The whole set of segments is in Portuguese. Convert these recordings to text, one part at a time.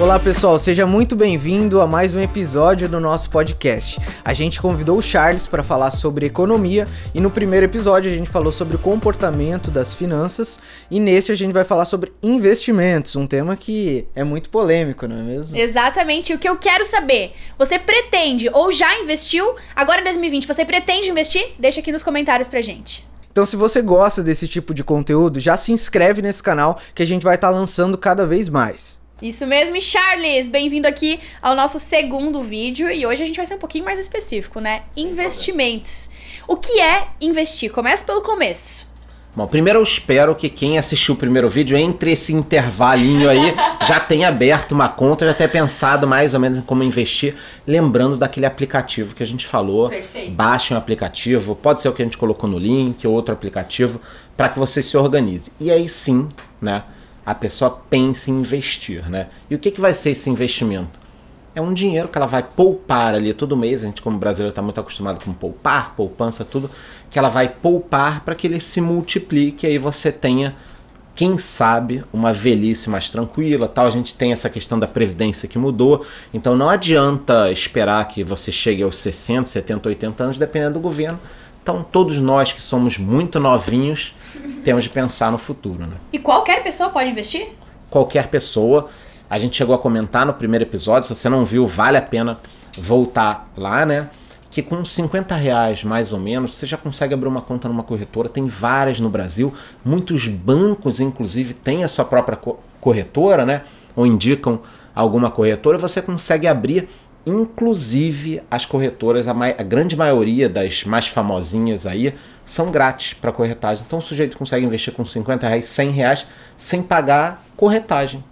Olá pessoal, seja muito bem-vindo a mais um episódio do nosso podcast. A gente convidou o Charles para falar sobre economia e no primeiro episódio a gente falou sobre o comportamento das finanças e nesse a gente vai falar sobre investimentos, um tema que é muito polêmico, não é mesmo? Exatamente. O que eu quero saber, você pretende ou já investiu? Agora em 2020, você pretende investir? Deixa aqui nos comentários pra gente. Então, se você gosta desse tipo de conteúdo, já se inscreve nesse canal que a gente vai estar tá lançando cada vez mais. Isso mesmo, e Charles, bem-vindo aqui ao nosso segundo vídeo e hoje a gente vai ser um pouquinho mais específico, né? Investimentos. O que é investir? Começa pelo começo. Bom, primeiro eu espero que quem assistiu o primeiro vídeo, entre esse intervalinho aí, já tenha aberto uma conta, já tenha pensado mais ou menos em como investir, lembrando daquele aplicativo que a gente falou. Perfeito. Baixe um aplicativo, pode ser o que a gente colocou no link, ou outro aplicativo, para que você se organize. E aí sim, né? A pessoa pense em investir, né? E o que, que vai ser esse investimento? É um dinheiro que ela vai poupar ali todo mês, a gente como brasileiro está muito acostumado com poupar, poupança, tudo, que ela vai poupar para que ele se multiplique aí você tenha, quem sabe, uma velhice mais tranquila, tal. A gente tem essa questão da previdência que mudou, então não adianta esperar que você chegue aos 60, 70, 80 anos, dependendo do governo. Então todos nós que somos muito novinhos, temos de pensar no futuro. Né? E qualquer pessoa pode investir? Qualquer pessoa. A gente chegou a comentar no primeiro episódio, se você não viu, vale a pena voltar lá, né? Que com 50 reais mais ou menos, você já consegue abrir uma conta numa corretora. Tem várias no Brasil. Muitos bancos, inclusive, têm a sua própria corretora, né? Ou indicam alguma corretora. Você consegue abrir Inclusive, as corretoras, a, a, grande maioria das mais famosinhas aí, são grátis para corretagem. Então o sujeito consegue investir com 50 reais, 100 reais, sem pagar corretagem.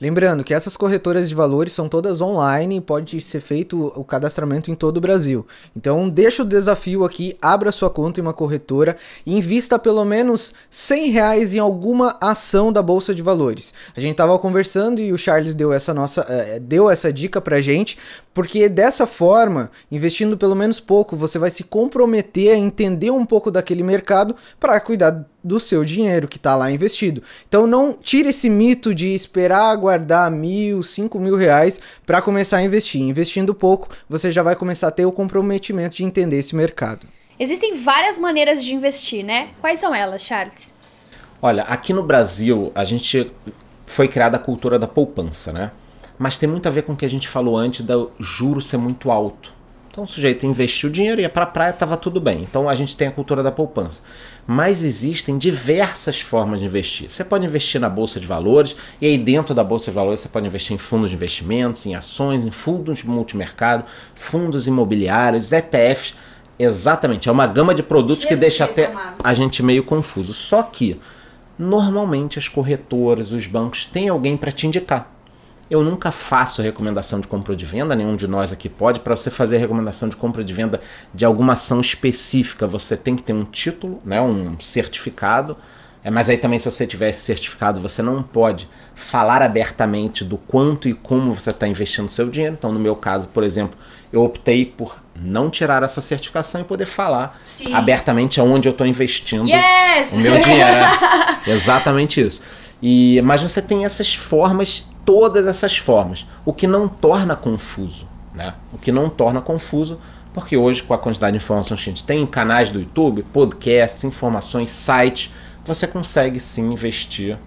Lembrando que essas corretoras de valores são todas online e pode ser feito o cadastramento em todo o Brasil. Então deixa o desafio aqui, abra sua conta em uma corretora e invista pelo menos 100 reais em alguma ação da Bolsa de Valores. A gente estava conversando e o Charles deu essa nossa eh, deu essa dica pra gente, porque dessa forma, investindo pelo menos pouco, você vai se comprometer a entender um pouco daquele mercado para cuidar do seu dinheiro que está lá investido. Então não tire esse mito de esperar guardar mil, cinco mil reais para começar a investir. Investindo pouco, você já vai começar a ter o comprometimento de entender esse mercado. Existem várias maneiras de investir, né? Quais são elas, Charles? Olha, aqui no Brasil a gente foi criada a cultura da poupança, né? Mas tem muito a ver com o que a gente falou antes do juro ser muito alto. Então o sujeito investiu dinheiro, ia para a praia, estava tudo bem. Então a gente tem a cultura da poupança. Mas existem diversas formas de investir. Você pode investir na bolsa de valores, e aí dentro da bolsa de valores você pode investir em fundos de investimentos, em ações, em fundos de multimercado, fundos imobiliários, ETFs. Exatamente, é uma gama de produtos Jesus que deixa até amado. a gente meio confuso. Só que normalmente as corretoras, os bancos têm alguém para te indicar. Eu nunca faço recomendação de compra ou de venda, nenhum de nós aqui pode. Para você fazer recomendação de compra ou de venda de alguma ação específica, você tem que ter um título, né, um certificado. É, mas aí também, se você tiver esse certificado, você não pode falar abertamente do quanto e como você está investindo seu dinheiro. Então, no meu caso, por exemplo, eu optei por não tirar essa certificação e poder falar Sim. abertamente aonde eu estou investindo yes! o meu dinheiro. É exatamente isso. E, mas você tem essas formas todas essas formas, o que não torna confuso, né? O que não torna confuso, porque hoje com a quantidade de informações que a gente tem, canais do YouTube, podcasts, informações, sites, você consegue sim investir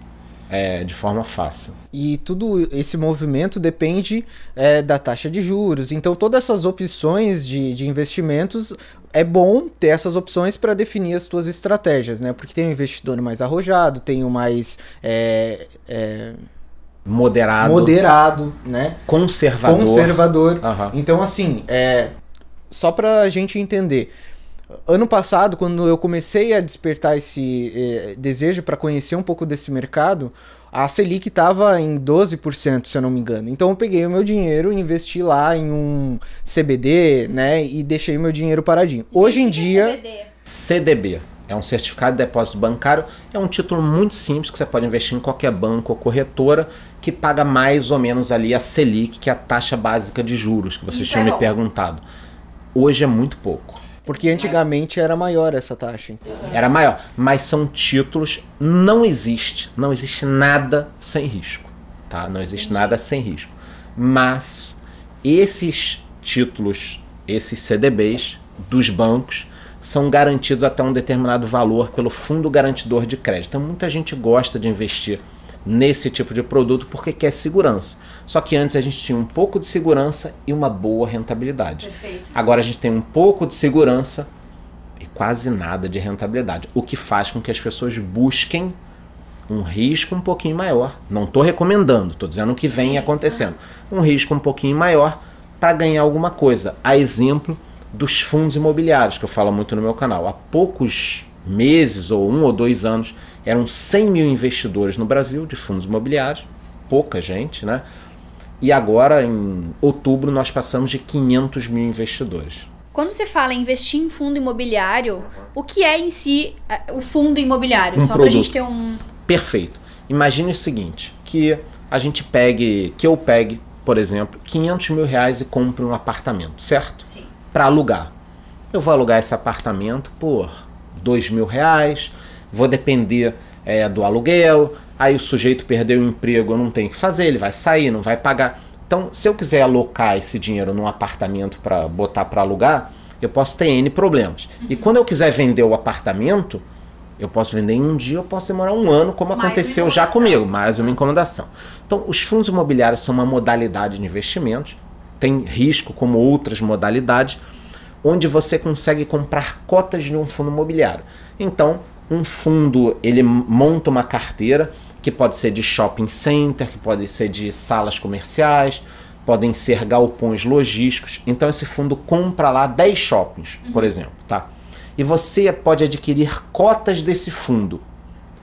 é, de forma fácil. E tudo esse movimento depende é, da taxa de juros. Então, todas essas opções de, de investimentos é bom ter essas opções para definir as suas estratégias, né? Porque tem um investidor mais arrojado, tem o mais. É, é moderado, moderado, né? Conservador. Conservador. Uhum. Então, assim, é, só para a gente entender. Ano passado, quando eu comecei a despertar esse eh, desejo para conhecer um pouco desse mercado, a Selic estava em 12%, se eu não me engano. Então eu peguei o meu dinheiro e investi lá em um CBD, né? E deixei o meu dinheiro paradinho. Hoje em dia. CDB. É um certificado de depósito bancário. É um título muito simples que você pode investir em qualquer banco ou corretora que paga mais ou menos ali a Selic, que é a taxa básica de juros que vocês Isso tinham é me perguntado. Hoje é muito pouco. Porque antigamente era maior essa taxa. Então. Era maior, mas são títulos, não existe, não existe nada sem risco, tá? Não existe nada sem risco. mas esses títulos, esses CDBs dos bancos, são garantidos até um determinado valor pelo fundo garantidor de crédito. Então muita gente gosta de investir nesse tipo de produto porque quer segurança. Só que antes a gente tinha um pouco de segurança e uma boa rentabilidade. Perfeito. Agora a gente tem um pouco de segurança e quase nada de rentabilidade, o que faz com que as pessoas busquem um risco um pouquinho maior. Não estou recomendando, estou dizendo o que vem Sim. acontecendo. Um risco um pouquinho maior para ganhar alguma coisa. A exemplo dos fundos imobiliários, que eu falo muito no meu canal. Há poucos meses, ou um ou dois anos, eram 100 mil investidores no Brasil de fundos imobiliários, pouca gente, né? E agora, em outubro, nós passamos de 500 mil investidores. Quando você fala em investir em fundo imobiliário, o que é em si eh, o fundo imobiliário? Um Só pra produto. gente ter um. Perfeito. Imagine o seguinte, que a gente pegue, que eu pegue, por exemplo, 500 mil reais e compre um apartamento, certo? Sim. Para alugar. Eu vou alugar esse apartamento por dois mil reais, vou depender é, do aluguel, aí o sujeito perdeu o emprego, eu não tenho o que fazer, ele vai sair, não vai pagar. Então, se eu quiser alocar esse dinheiro num apartamento para botar para alugar, eu posso ter N problemas. E quando eu quiser vender o apartamento, eu posso vender em um dia, eu posso demorar um ano, como Mais aconteceu já comigo, mais uma incomodação. Então, os fundos imobiliários são uma modalidade de investimentos, tem risco como outras modalidades, onde você consegue comprar cotas de um fundo imobiliário. Então, um fundo, ele monta uma carteira que pode ser de shopping center, que pode ser de salas comerciais, podem ser galpões logísticos. Então esse fundo compra lá 10 shoppings, por exemplo, tá? E você pode adquirir cotas desse fundo,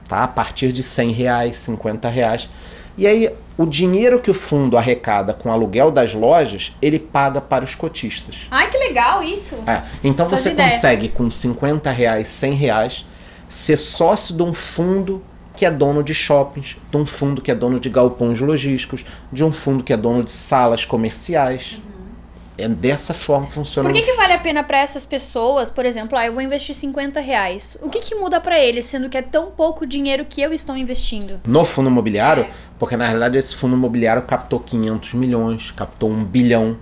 tá? A partir de 100 reais, 50 reais. E aí o dinheiro que o fundo arrecada com o aluguel das lojas, ele paga para os cotistas. Ai, que legal isso! É, então você ideia. consegue com 50 reais, 100 reais, ser sócio de um fundo que é dono de shoppings, de um fundo que é dono de galpões logísticos, de um fundo que é dono de salas comerciais. É dessa forma que funciona. Por que, que vale a pena pra essas pessoas, por exemplo, ah, eu vou investir 50 reais? O que, que muda pra eles, sendo que é tão pouco dinheiro que eu estou investindo? No fundo imobiliário, É. porque na realidade esse fundo imobiliário captou 500 milhões, captou um bilhão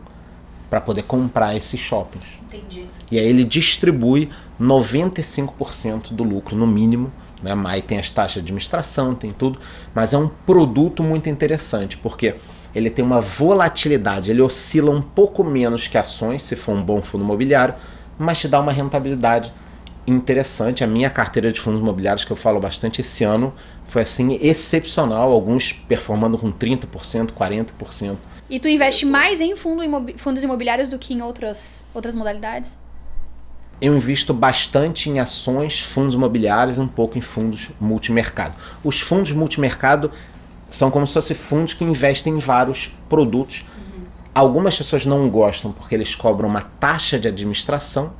para poder comprar esses shoppings. Entendi. E aí ele distribui 95% do lucro, no mínimo. Né? Mas aí tem as taxas de administração, tem tudo. Mas é um produto muito interessante, porque ele tem uma volatilidade, ele oscila um pouco menos que ações, se for um bom fundo imobiliário, mas te dá uma rentabilidade interessante. A minha carteira de fundos imobiliários, que eu falo bastante esse ano, foi assim excepcional, alguns performando com 30%, 40%. E tu investe mais em fundo imobi- fundos imobiliários do que em outras, outras modalidades? Eu invisto bastante em ações, fundos imobiliários e um pouco em fundos multimercado. Os fundos multimercado são como se fossem fundos que investem em vários produtos. Algumas pessoas não gostam porque eles cobram uma taxa de administração.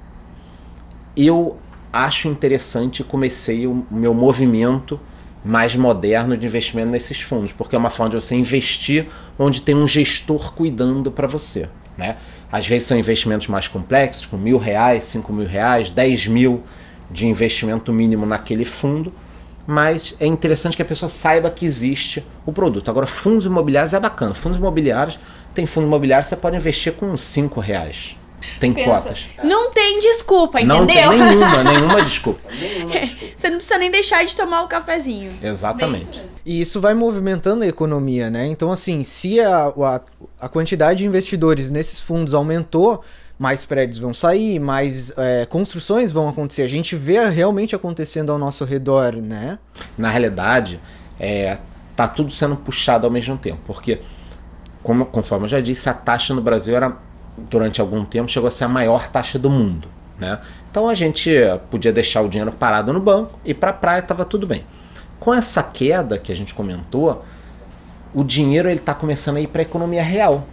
Eu acho interessante e comecei o meu movimento mais moderno de investimento nesses fundos, porque é uma forma de você investir onde tem um gestor cuidando para você. Né? Às vezes são investimentos mais complexos, com mil reais, cinco mil reais, dez mil de investimento mínimo naquele fundo, mas é interessante que a pessoa saiba que existe o produto. Agora, fundos imobiliários é bacana. Fundos imobiliários, tem fundo imobiliário, você pode investir com cinco reais. Tem cotas. Não tem desculpa, Não tem entendeu? nenhuma, nenhuma desculpa. Nenhuma desculpa. Você não precisa nem deixar de tomar o cafezinho. Exatamente. E isso vai movimentando a economia, né? Então, assim, se a, a, a quantidade de investidores nesses fundos aumentou, mais prédios vão sair, mais é, construções vão acontecer. A gente vê realmente acontecendo ao nosso redor, né? Na realidade, é, tá tudo sendo puxado ao mesmo tempo, porque, como, conforme eu já disse, a taxa no Brasil era, durante algum tempo, chegou a ser a maior taxa do mundo. Né? Então a gente podia deixar o dinheiro parado no banco e para a praia estava tudo bem. Com essa queda que a gente comentou, o dinheiro ele está começando a ir para a economia real,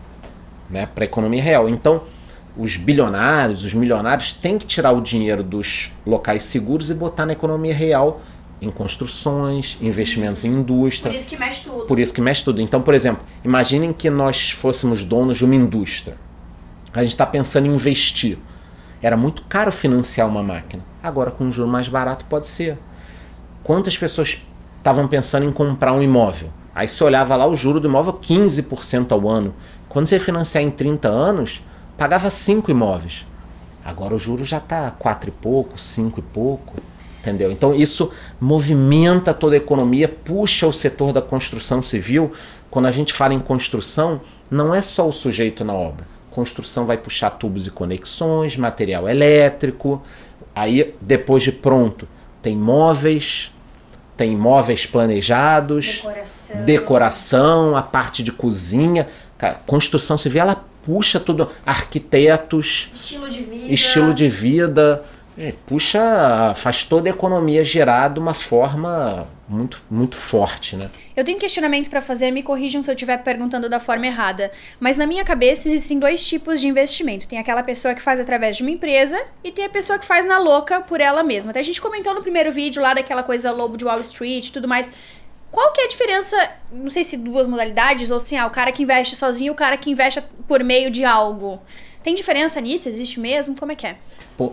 né? Para a economia real. Então os bilionários, os milionários têm que tirar o dinheiro dos locais seguros e botar na economia real em construções, investimentos em indústria. isso que mexe tudo. Por isso que mexe tudo. Então, por exemplo, imaginem que nós fôssemos donos de uma indústria. A gente está pensando em investir. Era muito caro financiar uma máquina. Agora, com um juro mais barato, pode ser. Quantas pessoas estavam pensando em comprar um imóvel? Aí você olhava lá o juro do imóvel 15% ao ano, Quando você financiar em 30 anos, pagava 5 imóveis. Agora o juro já está 4 e pouco, 5 e pouco. Entendeu? Então isso movimenta toda a economia, puxa o setor da construção civil. Quando a gente fala em construção, não é só o sujeito na obra. Construção vai puxar tubos e conexões, material elétrico. Aí, depois de pronto, tem móveis, tem móveis planejados, Decoração. decoração, a parte de cozinha. Cara, construção civil, ela puxa tudo. Arquitetos, Estilo de vida. estilo de vida. é, Puxa, faz toda a economia girar de uma forma muito, muito forte, né? Eu tenho um questionamento pra fazer, me corrijam se eu estiver perguntando da forma errada. Mas na minha cabeça existem dois tipos de investimento. Tem aquela pessoa que faz através de uma empresa e tem a pessoa que faz na louca por ela mesma. Até a gente comentou no primeiro vídeo lá daquela coisa lobo de Wall Street e tudo mais. Qual que é a diferença, não sei se duas modalidades ou se ah, o cara que investe sozinho e o cara que investe por meio de algo? Tem diferença nisso? Existe mesmo? Como é que é?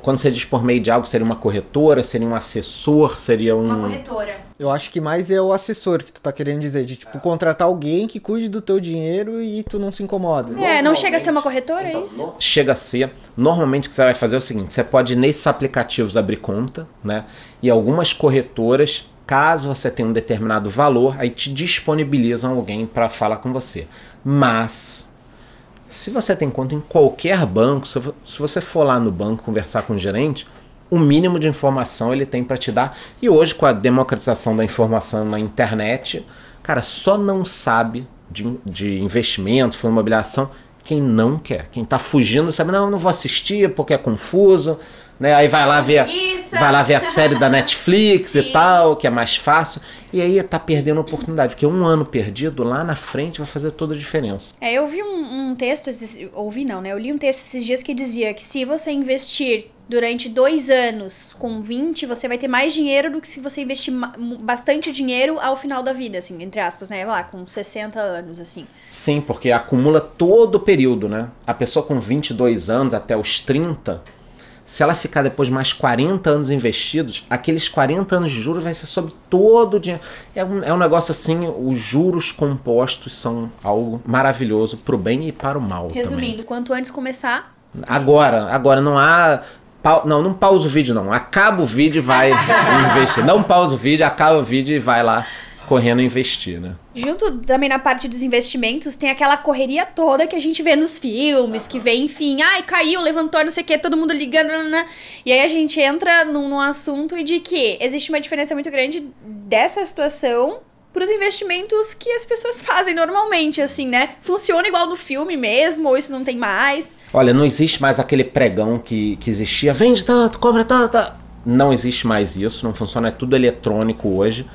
Quando você diz por meio de algo, seria uma corretora, seria um assessor, seria um. corretora. Eu acho que mais é o assessor que tu tá querendo dizer, de tipo, contratar alguém que cuide do teu dinheiro e tu não se incomoda. É, não chega a ser uma corretora, Então, é isso? Chega a ser. Normalmente o que você vai fazer é o seguinte: você pode nesses aplicativos abrir conta, né? E algumas corretoras, caso você tenha um determinado valor, aí te disponibilizam alguém para falar com você. Mas se você tem conta em qualquer banco, se vo- se você for lá no banco conversar com o gerente, o mínimo de informação ele tem para te dar. E hoje, com a democratização da informação na internet, cara, só não sabe de, de investimento, fundo imobiliação, quem não quer. Quem tá fugindo sabe, não, não vou assistir porque é confuso. Né? Aí vai lá ver, vai lá ver a série da Netflix e Sim. tal, que é mais fácil. E aí tá perdendo a oportunidade, porque um ano perdido lá na frente vai fazer toda a diferença. É, eu vi um, um texto, esses, ouvi não, né? Eu li um texto esses dias que dizia que se você investir durante dois anos com 20, você vai ter mais dinheiro do que se você investir bastante dinheiro ao final da vida, assim, entre aspas, né? Vai lá, com 60 anos, assim. Sim, porque acumula todo o período, né? A pessoa com 22 anos até os 30, se ela ficar depois mais 40 anos investidos, aqueles 40 anos de juros vai ser sobre todo o dinheiro. É um, é um negócio assim, os juros compostos são algo maravilhoso pro bem e para o mal também. Resumindo, quanto antes começar, Agora, agora não há. Não, não pausa o vídeo, não. Acaba o vídeo e vai investir. Não pausa o vídeo, acaba o vídeo e vai lá correndo investir, né? Junto também na parte dos investimentos, tem aquela correria toda que a gente vê nos filmes, que vê, enfim, ai, caiu, levantou, não sei o que, todo mundo ligando, nananã. e aí a gente entra num, num assunto de que existe uma diferença muito grande dessa situação pros investimentos que as pessoas fazem normalmente, assim, né? Funciona igual no filme mesmo, ou isso não tem mais. Olha, não existe mais aquele pregão que, que existia, vende tanto, cobra tanto. Não existe mais isso, não funciona, é tudo eletrônico hoje.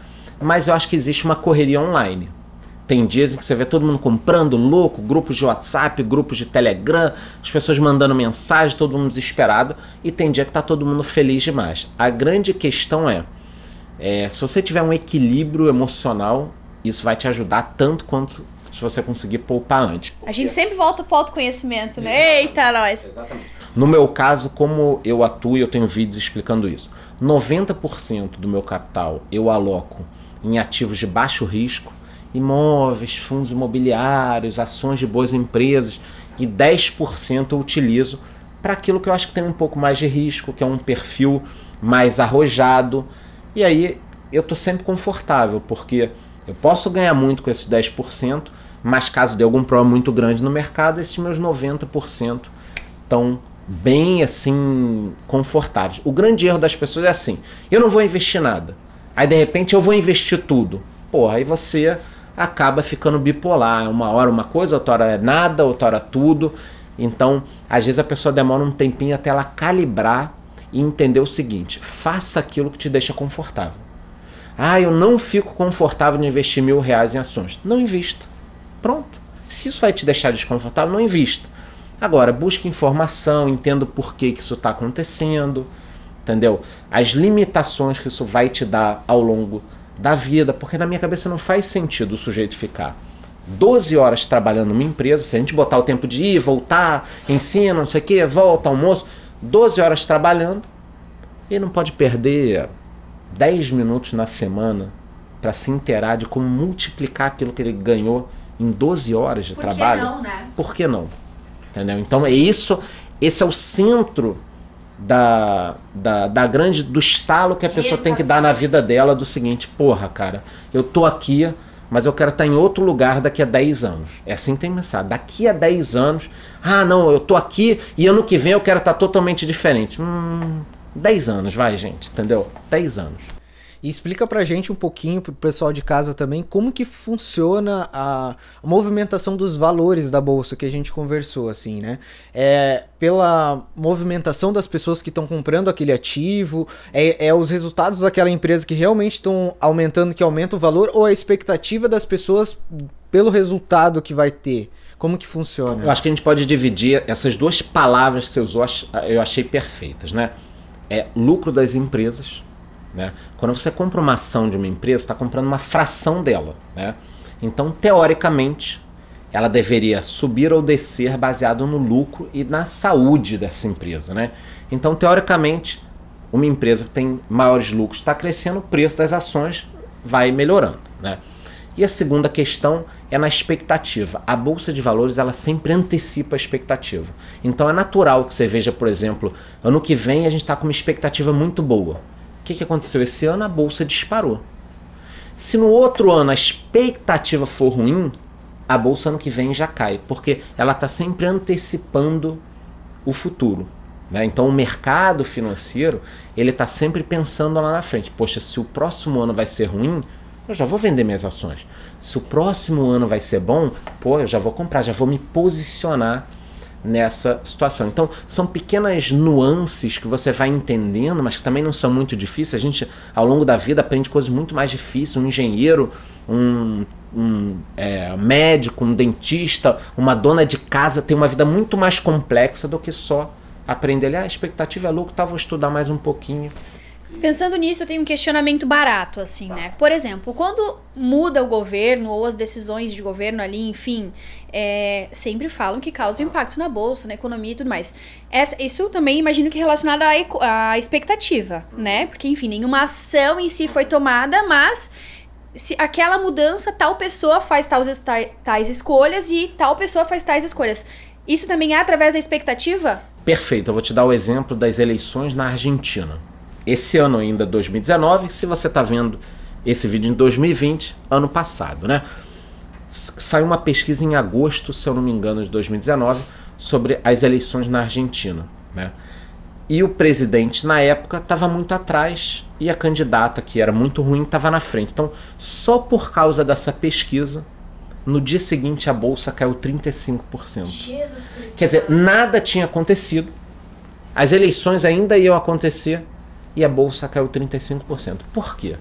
Mas eu acho que existe uma correria online. Tem dias em que você vê todo mundo comprando louco, grupos de WhatsApp, grupos de Telegram, as pessoas mandando mensagem, todo mundo desesperado, e tem dia que tá todo mundo feliz demais. A grande questão é, é, se você tiver um equilíbrio emocional, isso vai te ajudar tanto quanto se você conseguir poupar antes. A gente sempre volta pro autoconhecimento, né? Eita, nós. No meu caso, como eu atuo eu tenho vídeos explicando isso, 90% do meu capital eu aloco em ativos de baixo risco, imóveis, fundos imobiliários, ações de boas empresas e 10% eu utilizo para aquilo que eu acho que tem um pouco mais de risco, que é um perfil mais arrojado. E aí eu tô sempre confortável, porque eu posso ganhar muito com esses 10%, mas caso dê algum problema muito grande no mercado, esses meus 90% estão bem assim confortáveis. O grande erro das pessoas é assim: eu não vou investir nada. Aí de repente eu vou investir tudo. Porra, aí você acaba ficando bipolar. Uma hora uma coisa, outra hora é nada, outra hora tudo. Então, às vezes a pessoa demora um tempinho até ela calibrar e entender o seguinte: faça aquilo que te deixa confortável. Ah, eu não fico confortável de investir mil reais em ações. Não invista. Pronto. Se isso vai te deixar desconfortável, não invista. Agora, busque informação, entenda porquê que isso está acontecendo, entendeu? As limitações que isso vai te dar ao longo da vida, porque na minha cabeça não faz sentido o sujeito ficar 12 horas trabalhando numa empresa, se a gente botar o tempo de ir, voltar, ensina, não sei o que, volta, almoço, 12 horas trabalhando, ele não pode perder 10 minutos na semana para se inteirar de como multiplicar aquilo que ele ganhou em 12 horas de Por trabalho, que não, né? por que não? Entendeu? Então é isso, esse é o centro da, da, da grande do estalo que a pessoa tem que dar na vida dela do seguinte, porra, cara, eu tô aqui, mas eu quero estar em outro lugar daqui a 10 anos. É assim que tem que pensar. Daqui a 10 anos, ah, não, eu tô aqui e ano que vem eu quero estar totalmente diferente. Hum, 10 anos, vai, gente, entendeu? 10 anos. E explica pra gente um pouquinho, pro pessoal de casa também, como que funciona a, movimentação dos valores da bolsa que a gente conversou, assim, né? É pela movimentação das pessoas que estão comprando aquele ativo, é, é os resultados daquela empresa que realmente estão aumentando, que aumenta o valor, ou a expectativa das pessoas pelo resultado que vai ter? Como que funciona? Eu acho que a gente pode dividir essas duas palavras que você usou, eu achei perfeitas, né? É lucro das empresas né? Quando você compra uma ação de uma empresa, está comprando uma fração dela. Né? Então, teoricamente, ela deveria subir ou descer baseado no lucro e na saúde dessa empresa. Né? Então, teoricamente, uma empresa que tem maiores lucros está crescendo, o preço das ações vai melhorando. Né? E a segunda questão é na expectativa. A bolsa de valores ela sempre antecipa a expectativa. Então é natural que você veja, por exemplo, ano que vem a gente está com uma expectativa muito boa. O que, que aconteceu esse ano? A bolsa disparou. Se no outro ano a expectativa for ruim, a bolsa ano que vem já cai, porque ela está sempre antecipando o futuro. Né? Então o mercado financeiro ele está sempre pensando lá na frente. Poxa, se o próximo ano vai ser ruim, eu já vou vender minhas ações. Se o próximo ano vai ser bom, pô, eu já vou comprar, já vou me posicionar nessa situação. Então, são pequenas nuances que você vai entendendo, mas que também não são muito difíceis. A gente, ao longo da vida, aprende coisas muito mais difíceis. Um engenheiro, um, um é, médico, um dentista, uma dona de casa tem uma vida muito mais complexa do que só aprender. Ah, a expectativa é lucro, tá, vou estudar mais um pouquinho. Pensando nisso, eu tenho um questionamento barato, assim, tá. né? Por exemplo, quando muda o governo ou as decisões de governo ali, enfim, é, sempre falam que causa impacto na bolsa, na economia e tudo mais. Essa, isso também imagino que relacionado à, à expectativa, né? Porque, enfim, nenhuma ação em si foi tomada, mas se aquela mudança, tal pessoa faz tais, tais escolhas e tal pessoa faz tais escolhas. Isso também é através da expectativa? Perfeito. Eu vou te dar o exemplo das eleições na Argentina esse ano ainda, 2019, se você está vendo esse vídeo em 2020, ano passado, né? Saiu uma pesquisa em agosto, se eu não me engano, de 2019, sobre as eleições na Argentina, né? E o presidente, na época, estava muito atrás e a candidata, que era muito ruim, estava na frente. Então, só por causa dessa pesquisa, no dia seguinte a bolsa caiu 35%. Jesus Quer dizer, nada tinha acontecido, as eleições ainda iam acontecer e a bolsa caiu 35%. Por quê?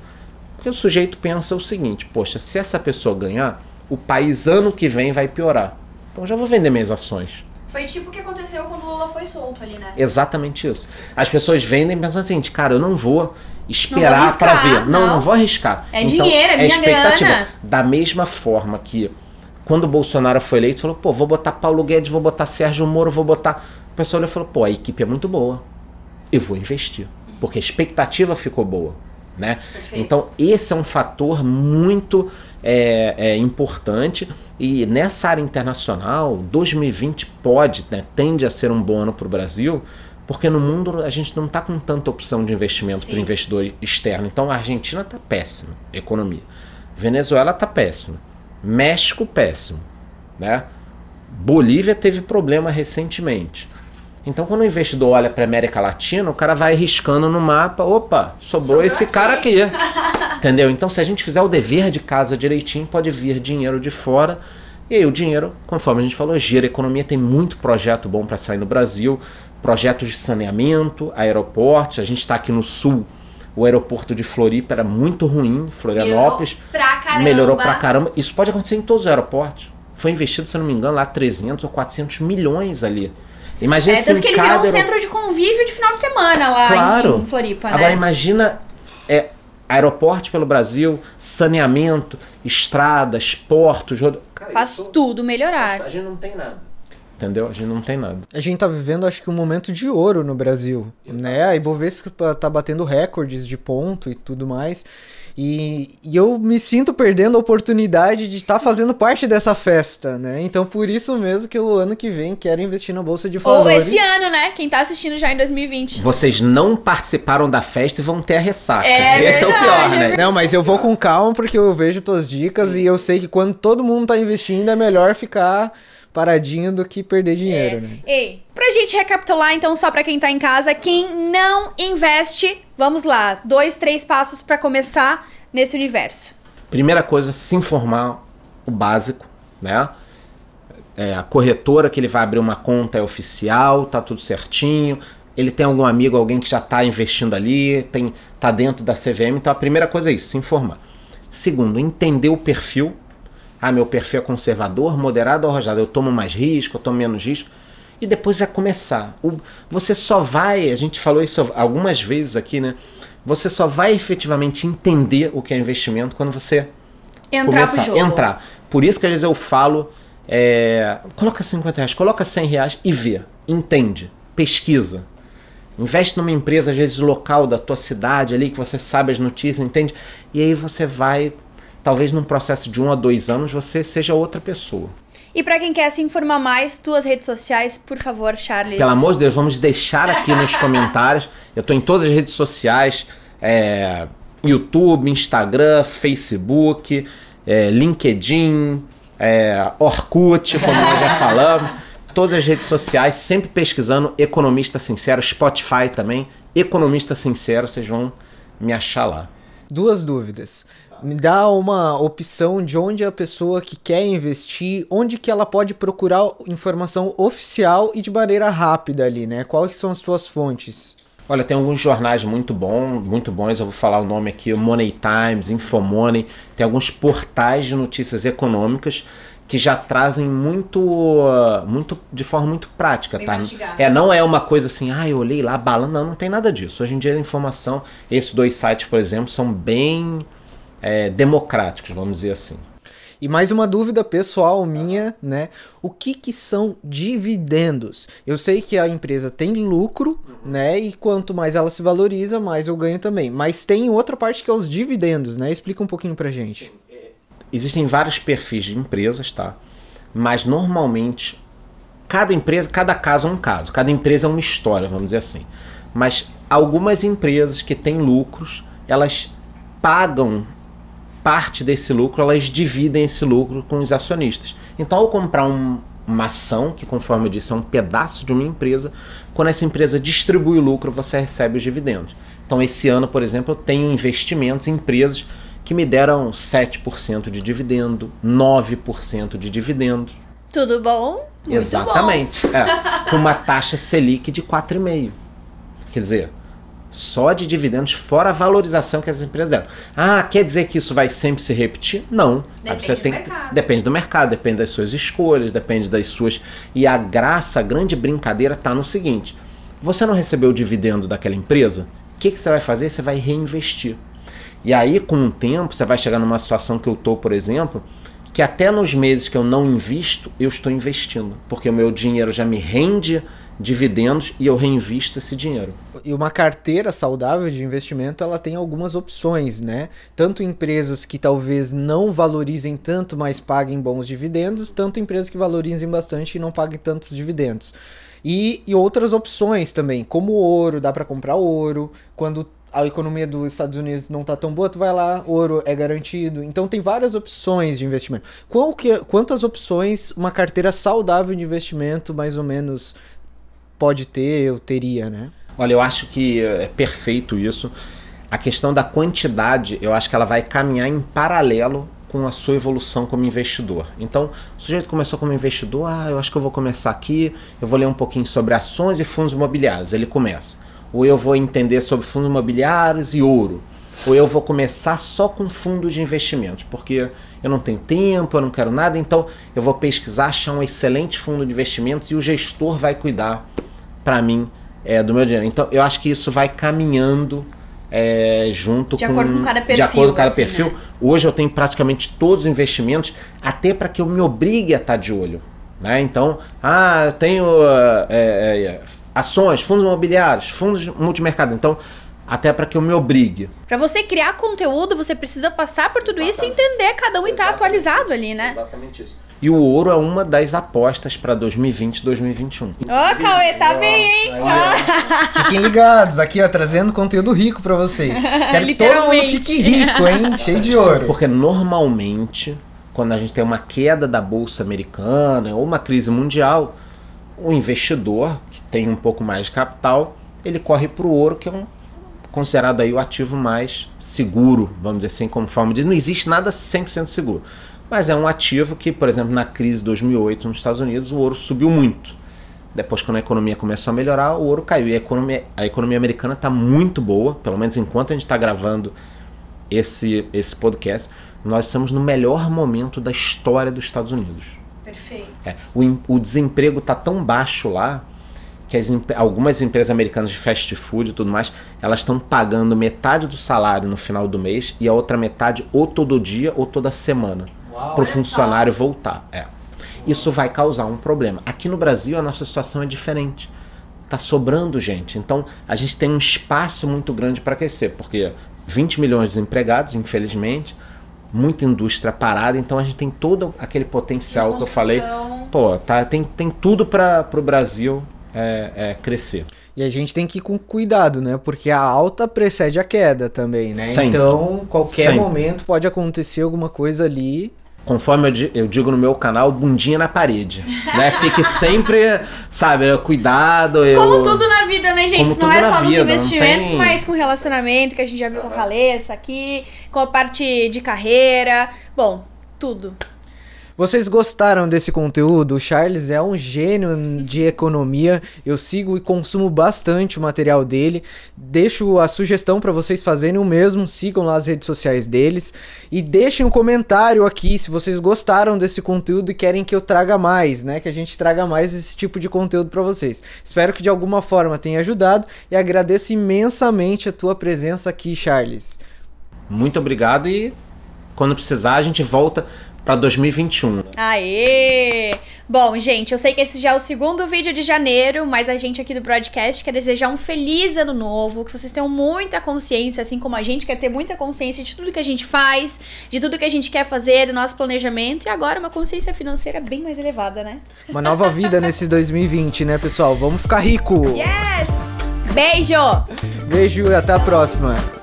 Porque o sujeito pensa o seguinte: poxa, se essa pessoa ganhar, o país ano que vem vai piorar. Então já vou vender minhas ações. Foi tipo o que aconteceu quando o Lula foi solto ali, né? Exatamente isso. As pessoas vendem pensando assim, cara, eu não vou esperar para ver. Não, não, não, vou arriscar. É então, dinheiro, é, é minha expectativa. Grana. Da mesma forma que quando o Bolsonaro foi eleito, falou, pô, vou botar Paulo Guedes, vou botar Sérgio Moro, vou botar. O pessoal olhou e falou, pô, a equipe é muito boa. Eu vou investir porque a expectativa ficou boa. Né? Então, esse é um fator muito é, é, importante e nessa área internacional, 2020 pode, né, tende a ser um bom ano para o Brasil, porque no mundo a gente não está com tanta opção de investimento para investidor externo. Então, a Argentina está péssima, economia. Venezuela está péssima. México, péssimo. Né? Bolívia teve problema recentemente. Então, quando o investidor olha para América Latina, o cara vai riscando no mapa, opa, sobrou, sobrou esse aqui. cara aqui. Entendeu? Então, se a gente fizer o dever de casa direitinho, pode vir dinheiro de fora. E aí o dinheiro, conforme a gente falou, gira. A economia tem muito projeto bom para sair no Brasil, projetos de saneamento, aeroportos. A gente está aqui no sul. O aeroporto de Floripa era muito ruim, Florianópolis. Melhorou pra caramba. Melhorou pra caramba. Isso pode acontecer em todos os aeroportos. Foi investido, se não me engano, lá 300 ou 400 milhões ali. Imagina é, tanto que ele virou um centro de convívio de final de semana lá claro. em, Floripa, né? Agora imagina é, aeroporto pelo Brasil, saneamento, estradas, portos... Cara, Faz isso, tudo melhorar. A gente não tem nada. Entendeu? A gente não tem nada. A gente tá vivendo, acho que, um momento de ouro no Brasil, Exato. né? A Ibovespa tá batendo recordes de ponto e tudo mais. E, e, eu me sinto perdendo a oportunidade de estar tá fazendo parte dessa festa, né? Então, por isso mesmo que o ano que vem quero investir na Bolsa de Valores. Ou esse ano, né? Quem tá assistindo já em 2020. Vocês não participaram da festa e vão ter a ressaca. É esse verdade, é o pior, né? Não, mas eu vou com calma porque eu vejo tuas dicas Sim. e eu sei que quando todo mundo tá investindo é melhor ficar paradinho do que perder dinheiro, é. né? Ei, pra gente recapitular, então, só pra quem tá em casa, quem não investe, vamos lá, dois, três passos para começar nesse universo. Primeira coisa, se informar o básico, né? É, a corretora que ele vai abrir uma conta é oficial, tá tudo certinho. Ele tem algum amigo, alguém que já está investindo ali, tem tá dentro da CVM. Então a primeira coisa é isso, se informar. Segundo, entender o perfil ah, meu perfil é conservador, moderado ou arrojado. Eu tomo mais risco, eu tomo menos risco. E depois é começar. O, você só vai, a gente falou isso algumas vezes aqui, né? Você só vai efetivamente entender o que é investimento quando você entrar começar a entrar. Por isso que às vezes eu falo, é, coloca 50 reais, coloca 100 reais e vê, entende, pesquisa. Investe numa empresa, às vezes, local da tua cidade ali, que você sabe as notícias, entende? E aí você vai talvez num processo de um a dois anos você seja outra pessoa. E para quem quer se informar mais, tuas redes sociais, por favor, Charles. Pelo amor de Deus, vamos deixar aqui nos comentários. Eu estou em todas as redes sociais: é, YouTube, Instagram, Facebook, é, LinkedIn, é, Orkut, como nós já falamos. Todas as redes sociais, sempre pesquisando Economista Sincero, Spotify também. Economista Sincero, vocês vão me achar lá. Duas dúvidas me dá uma opção de onde a pessoa que quer investir, onde que ela pode procurar informação oficial e de maneira rápida ali, né? Quais são as suas fontes? Olha, tem alguns jornais muito bons, muito bons. Eu vou falar o nome aqui: Money Times, Infomoney. Tem alguns portais de notícias econômicas que já trazem muito, muito de forma muito prática, Bem tá? É, não é uma coisa assim, ah, eu olhei lá, balando, não, não tem nada disso. Hoje em dia a informação, esses dois sites, por exemplo, são bem é, democráticos, vamos dizer assim. E mais uma dúvida pessoal minha, né? O que, que são dividendos? Eu sei que a empresa tem lucro, né? E quanto mais ela se valoriza, mais eu ganho também. Mas tem outra parte que é os dividendos, né? Explica um pouquinho pra gente. Existem vários perfis de empresas, tá? Mas normalmente cada empresa, cada caso é um caso, cada empresa é uma história, vamos dizer assim. Mas algumas empresas que têm lucros, elas pagam parte desse lucro, elas dividem esse lucro com os acionistas. Então, ao comprar um, uma ação, que conforme eu disse é um pedaço de uma empresa, quando essa empresa distribui o lucro, você recebe os dividendos. Então, esse ano, por exemplo, eu tenho investimentos em empresas que me deram 7% de dividendo, 9% de dividendos. Tudo bom? Muito Exatamente. Bom. É, com uma taxa Selic de 4,5%. Quer dizer, só de dividendos, fora a valorização que as empresas deram. Ah, quer dizer que isso vai sempre se repetir? Não. Depende você tem do mercado. Depende do mercado, depende das suas escolhas, depende das suas. E a graça, a grande brincadeira está no seguinte: você não recebeu o dividendo daquela empresa? O que, que você vai fazer? Você vai reinvestir. E aí, com o tempo, você vai chegar numa situação que eu estou, por exemplo, que até nos meses que eu não invisto, eu estou investindo. Porque o meu dinheiro já me rende dividendos e eu reinvisto esse dinheiro. E uma carteira saudável de investimento, ela tem algumas opções, né? Tanto empresas que talvez não valorizem tanto, mas paguem bons dividendos, tanto empresas que valorizem bastante e não paguem tantos dividendos. E, e outras opções também, como ouro, dá para comprar ouro, quando a economia dos Estados Unidos não tá tão boa, tu vai lá, ouro é garantido. Então tem várias opções de investimento. Qual que, quantas opções uma carteira saudável de investimento, mais ou menos, pode ter, eu teria, né? Olha, eu acho que é perfeito isso. A questão da quantidade, eu acho que ela vai caminhar em paralelo com a sua evolução como investidor. Então, o sujeito começou como investidor, ah, eu acho que eu vou começar aqui, eu vou ler um pouquinho sobre ações e fundos imobiliários. Ele começa. Ou eu vou entender sobre fundos imobiliários e ouro. Ou eu vou começar só com fundos de investimentos, porque eu não tenho tempo, eu não quero nada, então eu vou pesquisar, achar um excelente fundo de investimentos e o gestor vai cuidar para mim é, do meu dinheiro. Então eu acho que isso vai caminhando é, junto de com, acordo com cada perfil. De acordo com cada assim, perfil. Né? Hoje eu tenho praticamente todos os investimentos, até para que eu me obrigue a estar tá de olho. Né? Então, ah, eu tenho é, é, ações, fundos imobiliários, fundos multimercado. Então, até para que eu me obrigue. Para você criar conteúdo, você precisa passar por tudo Exatamente. isso e entender cada um e estar tá atualizado ali, né? Exatamente isso. E o ouro é uma das apostas para 2020 e 2021. Ô, oh, Cauê, tá bem, hein? Fiquem ligados, aqui, ó, trazendo conteúdo rico para vocês. Quero que todo mundo fique rico, hein? Cheio de ouro. Porque normalmente, quando a gente tem uma queda da bolsa americana ou uma crise mundial, o investidor que tem um pouco mais de capital, ele corre para o ouro, que é um considerado aí o ativo mais seguro, vamos dizer assim, conforme diz. Não existe nada 100% seguro. Mas é um ativo que, por exemplo, na crise de 2008 nos Estados Unidos, o ouro subiu muito. Depois, quando a economia começou a melhorar, o ouro caiu. E a economia, a economia americana está muito boa, pelo menos enquanto a gente está gravando esse, esse podcast. Nós estamos no melhor momento da história dos Estados Unidos. Perfeito. É, o, o desemprego está tão baixo lá que as, algumas empresas americanas de fast food e tudo mais, elas estão pagando metade do salário no final do mês e a outra metade ou todo dia ou toda semana para o funcionário voltar. É. Isso vai causar um problema. Aqui no Brasil a nossa situação é diferente. Tá sobrando gente. Então a gente tem um espaço muito grande para crescer, porque 20 milhões de desempregados, infelizmente, muita indústria parada, então a gente tem todo aquele potencial que eu falei. Pô, tá, tem, tem tudo para o Brasil é, é, crescer. E a gente tem que ir com cuidado, né? Porque a alta precede a queda também, né? Sempre. Então, qualquer Sempre. momento pode acontecer alguma coisa ali conforme eu, digo no meu canal, bundinha na parede. Né? Fique sempre, sabe, cuidado. Eu... Como tudo na vida, né, gente? Não é só nos investimentos, tem... mas com relacionamento, que a gente já viu com a Calessa aqui, com a parte de carreira. Bom, tudo. Vocês gostaram desse conteúdo? O Charles é um gênio de economia. Eu sigo e consumo bastante o material dele. Deixo a sugestão para vocês fazerem o mesmo. Sigam lá as redes sociais deles e deixem um comentário aqui se vocês gostaram desse conteúdo e querem que eu traga mais, né? Que a gente traga mais esse tipo de conteúdo para vocês. Espero que de alguma forma tenha ajudado e agradeço imensamente a tua presença aqui, Charles. Muito obrigado e quando precisar a gente volta para 2021. Aê! Bom, gente, eu sei que esse já é o segundo vídeo de janeiro, mas a gente aqui do broadcast quer desejar um feliz ano novo, que vocês tenham muita consciência, assim como a gente quer ter muita consciência de tudo que a gente faz, de tudo que a gente quer fazer, do nosso planejamento e agora uma consciência financeira bem mais elevada, né? Uma nova vida nesse 2020, né, pessoal? Vamos ficar rico! Yes! Beijo! Beijo e até a próxima!